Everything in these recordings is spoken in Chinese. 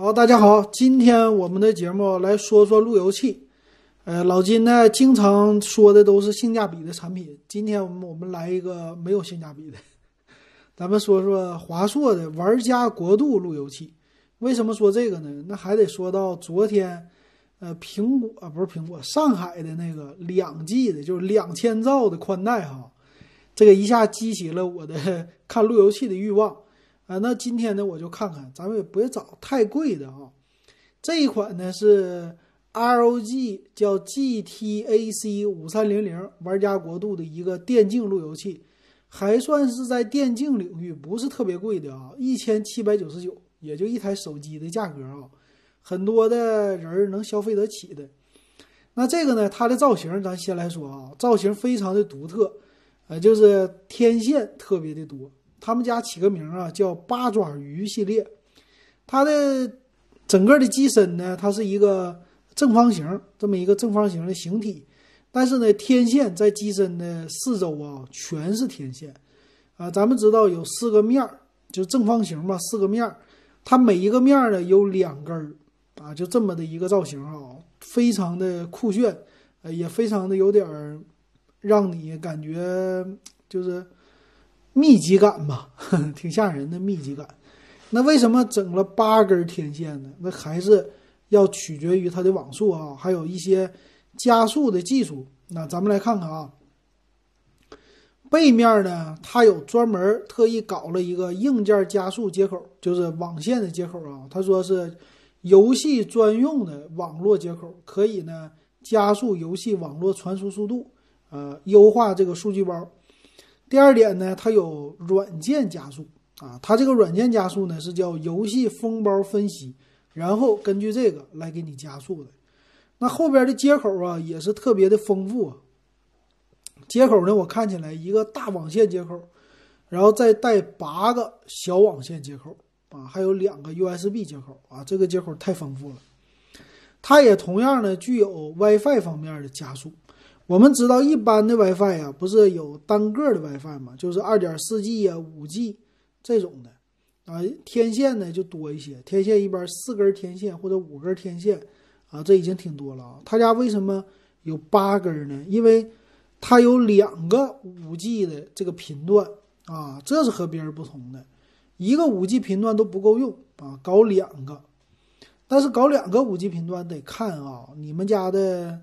好，大家好，今天我们的节目来说说路由器。呃，老金呢经常说的都是性价比的产品，今天我们我们来一个没有性价比的，咱们说说华硕的玩家国度路由器。为什么说这个呢？那还得说到昨天，呃，苹果不是苹果，上海的那个两 G 的，就是两千兆的宽带哈，这个一下激起了我的 看路由器的欲望。啊，那今天呢，我就看看，咱们也别找太贵的啊。这一款呢是 ROG 叫 GTAC 五三零零玩家国度的一个电竞路由器，还算是在电竞领域不是特别贵的啊，一千七百九十九，也就一台手机的价格啊，很多的人能消费得起的。那这个呢，它的造型咱先来说啊，造型非常的独特，呃，就是天线特别的多。他们家起个名啊，叫八爪鱼系列。它的整个的机身呢，它是一个正方形，这么一个正方形的形体。但是呢，天线在机身的四周啊，全是天线。啊，咱们知道有四个面儿，就正方形嘛，四个面儿，它每一个面儿呢有两根儿，啊，就这么的一个造型啊，非常的酷炫，呃，也非常的有点儿让你感觉就是。密集感吧，挺吓人的密集感。那为什么整了八根天线呢？那还是要取决于它的网速啊，还有一些加速的技术。那咱们来看看啊，背面呢，它有专门特意搞了一个硬件加速接口，就是网线的接口啊。他说是游戏专用的网络接口，可以呢加速游戏网络传输速度，呃，优化这个数据包。第二点呢，它有软件加速啊，它这个软件加速呢是叫游戏封包分析，然后根据这个来给你加速的。那后边的接口啊也是特别的丰富啊。接口呢，我看起来一个大网线接口，然后再带八个小网线接口啊，还有两个 USB 接口啊，这个接口太丰富了。它也同样呢具有 WiFi 方面的加速。我们知道，一般的 WiFi 呀，不是有单个的 WiFi 吗？就是二点四 G 呀、五 G 这种的啊。天线呢就多一些，天线一般四根天线或者五根天线啊，这已经挺多了啊。他家为什么有八根呢？因为它有两个五 G 的这个频段啊，这是和别人不同的。一个五 G 频段都不够用啊，搞两个。但是搞两个五 G 频段得看啊，你们家的。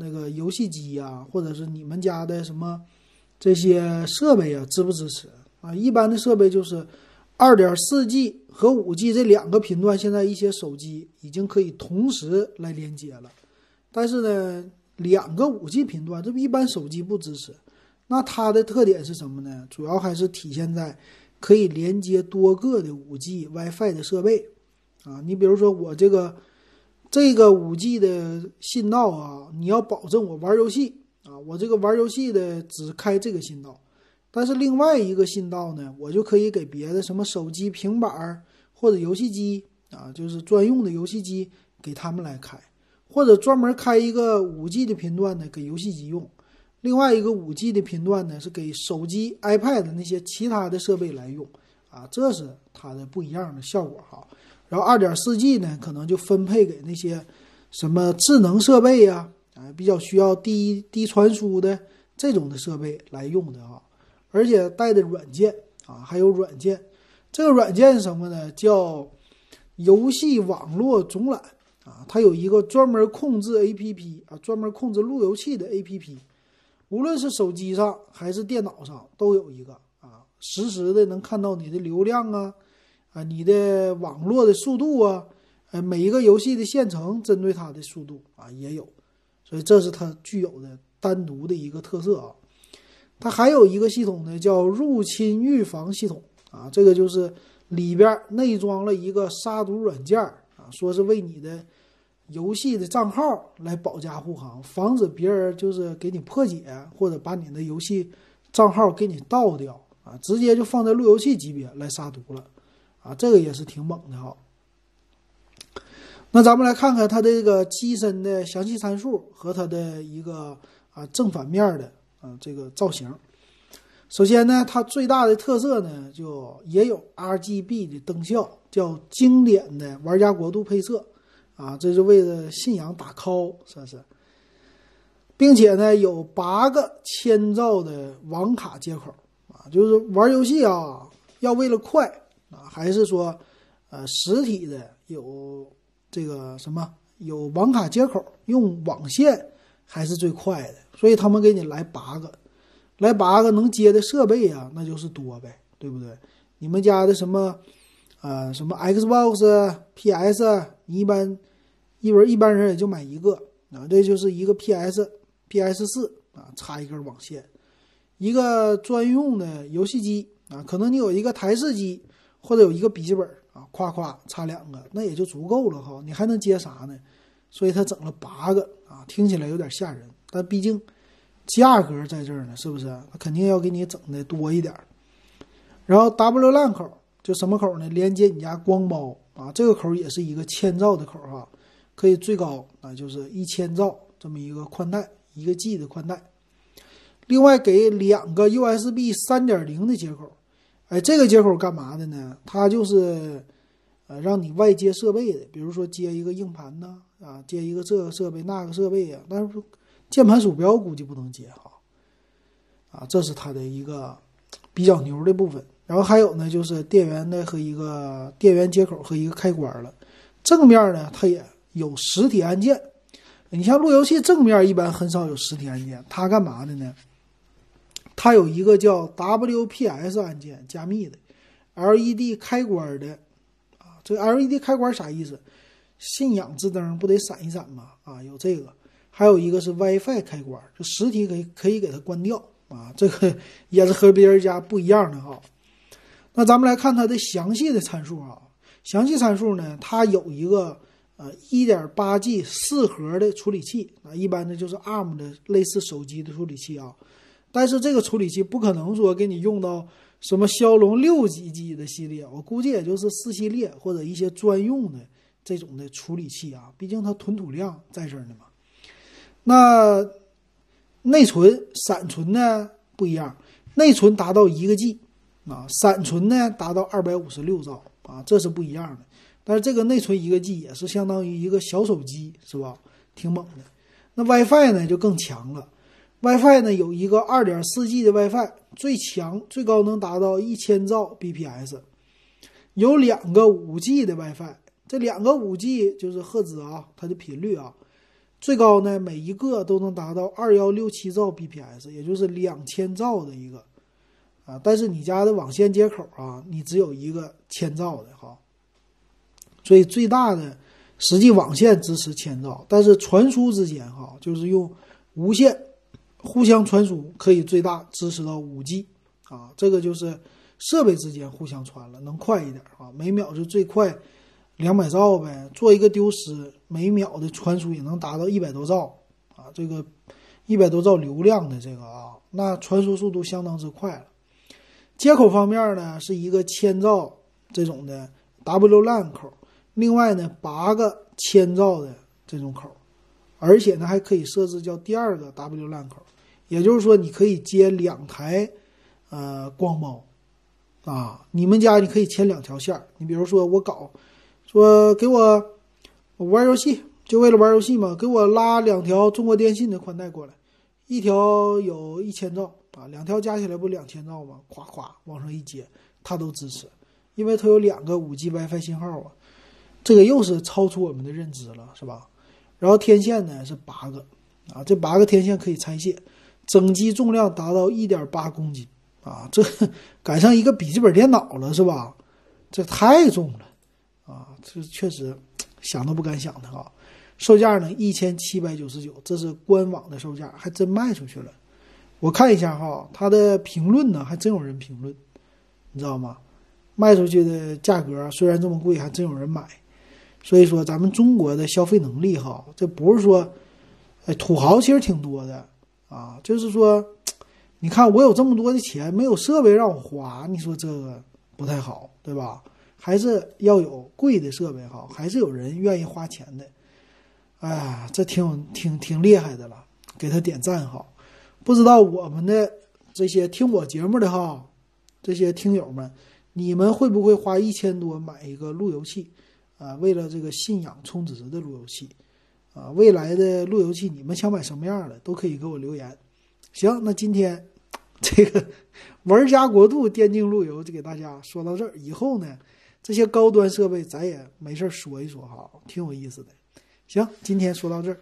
那个游戏机呀，或者是你们家的什么这些设备啊，支不支持啊？一般的设备就是二点四 G 和五 G 这两个频段，现在一些手机已经可以同时来连接了。但是呢，两个五 G 频段，这不一般手机不支持。那它的特点是什么呢？主要还是体现在可以连接多个的五 G WiFi 的设备啊。你比如说我这个。这个五 G 的信道啊，你要保证我玩游戏啊，我这个玩游戏的只开这个信道，但是另外一个信道呢，我就可以给别的什么手机、平板儿或者游戏机啊，就是专用的游戏机给他们来开，或者专门开一个五 G 的频段呢给游戏机用，另外一个五 G 的频段呢是给手机、iPad 那些其他的设备来用。啊，这是它的不一样的效果哈。然后二点四 G 呢，可能就分配给那些什么智能设备呀，啊，比较需要低低传输的这种的设备来用的啊。而且带的软件啊，还有软件，这个软件什么呢？叫游戏网络总览啊，它有一个专门控制 APP 啊，专门控制路由器的 APP，无论是手机上还是电脑上都有一个啊，实时的能看到你的流量啊。你的网络的速度啊，呃，每一个游戏的线程针对它的速度啊也有，所以这是它具有的单独的一个特色啊。它还有一个系统呢，叫入侵预防系统啊，这个就是里边内装了一个杀毒软件啊，说是为你的游戏的账号来保驾护航，防止别人就是给你破解或者把你的游戏账号给你盗掉啊，直接就放在路由器级别来杀毒了。啊，这个也是挺猛的哈。那咱们来看看它的这个机身的详细参数和它的一个啊正反面的啊这个造型。首先呢，它最大的特色呢，就也有 RGB 的灯效，叫经典的玩家国度配色啊，这是为了信仰打 call，算是。并且呢，有八个千兆的网卡接口啊，就是玩游戏啊，要为了快啊，还是说，呃，实体的有这个什么有网卡接口，用网线还是最快的，所以他们给你来八个。来八个能接的设备啊，那就是多呗，对不对？你们家的什么，呃，什么 Xbox、PS，你一般一般一般人也就买一个啊，这就是一个 PS、PS 四啊，插一根网线，一个专用的游戏机啊，可能你有一个台式机或者有一个笔记本啊，夸夸插两个，那也就足够了哈。你还能接啥呢？所以他整了八个啊，听起来有点吓人，但毕竟。价格在这儿呢，是不是？他肯定要给你整的多一点。然后 W LAN 口就什么口呢？连接你家光猫啊，这个口也是一个千兆的口哈，可以最高啊就是一千兆这么一个宽带，一个 G 的宽带。另外给两个 USB 三点零的接口，哎，这个接口干嘛的呢？它就是呃让你外接设备的，比如说接一个硬盘呐，啊，接一个这个设备那个设备呀，但是。键盘鼠标估计不能接哈，啊，这是它的一个比较牛的部分。然后还有呢，就是电源的和一个电源接口和一个开关了。正面呢，它也有实体按键。你像路由器正面一般很少有实体按键，它干嘛的呢？它有一个叫 WPS 按键加密的 LED 开关的啊，这 LED 开关啥意思？信仰之灯不得闪一闪吗？啊，有这个。还有一个是 WiFi 开关，就实体可以可以给它关掉啊，这个 也是和别人家不一样的哈。那咱们来看它的详细的参数啊，详细参数呢，它有一个呃 1.8G 四核的处理器啊，一般的就是 ARM 的类似手机的处理器啊，但是这个处理器不可能说给你用到什么骁龙六几 G 的系列，我估计也就是四系列或者一些专用的这种的处理器啊，毕竟它吞吐量在这儿呢嘛。那内存、闪存呢不一样，内存达到一个 G，啊，闪存呢达到二百五十六兆啊，这是不一样的。但是这个内存一个 G 也是相当于一个小手机，是吧？挺猛的。那 WiFi 呢就更强了，WiFi 呢有一个二点四 G 的 WiFi，最强最高能达到一千兆 bps，有两个五 G 的 WiFi，这两个五 G 就是赫兹啊，它的频率啊。最高呢，每一个都能达到二幺六七兆 bps，也就是两千兆的一个啊。但是你家的网线接口啊，你只有一个千兆的哈。所以最大的实际网线支持千兆，但是传输之间哈，就是用无线互相传输，可以最大支持到五 G 啊。这个就是设备之间互相传了，能快一点啊，每秒是最快。两百兆呗，做一个丢失，每秒的传输也能达到一百多兆啊！这个一百多兆流量的这个啊，那传输速度相当之快了。接口方面呢，是一个千兆这种的 W LAN 口，另外呢八个千兆的这种口，而且呢还可以设置叫第二个 W LAN 口，也就是说你可以接两台呃光猫啊，你们家你可以牵两条线儿，你比如说我搞。说给我，我玩游戏就为了玩游戏嘛，给我拉两条中国电信的宽带过来，一条有一千兆啊，两条加起来不两千兆吗？咵咵往上一接，它都支持，因为它有两个五 G WiFi 信号啊，这个又是超出我们的认知了，是吧？然后天线呢是八个啊，这八个天线可以拆卸，整机重量达到一点八公斤啊，这 赶上一个笔记本电脑了，是吧？这太重了。啊，这确实想都不敢想的哈，售价呢一千七百九十九，这是官网的售价，还真卖出去了。我看一下哈，它的评论呢，还真有人评论，你知道吗？卖出去的价格虽然这么贵，还真有人买。所以说，咱们中国的消费能力哈，这不是说，哎，土豪其实挺多的啊。就是说，你看我有这么多的钱，没有设备让我花，你说这个不太好，对吧？还是要有贵的设备哈，还是有人愿意花钱的。哎呀，这挺挺挺厉害的了，给他点赞哈。不知道我们的这些听我节目的哈，这些听友们，你们会不会花一千多买一个路由器啊？为了这个信仰充值的路由器啊？未来的路由器你们想买什么样的都可以给我留言。行，那今天这个 玩家国度电竞路由就给大家说到这儿。以后呢，这些高端设备咱也没事说一说哈，挺有意思的。行，今天说到这儿。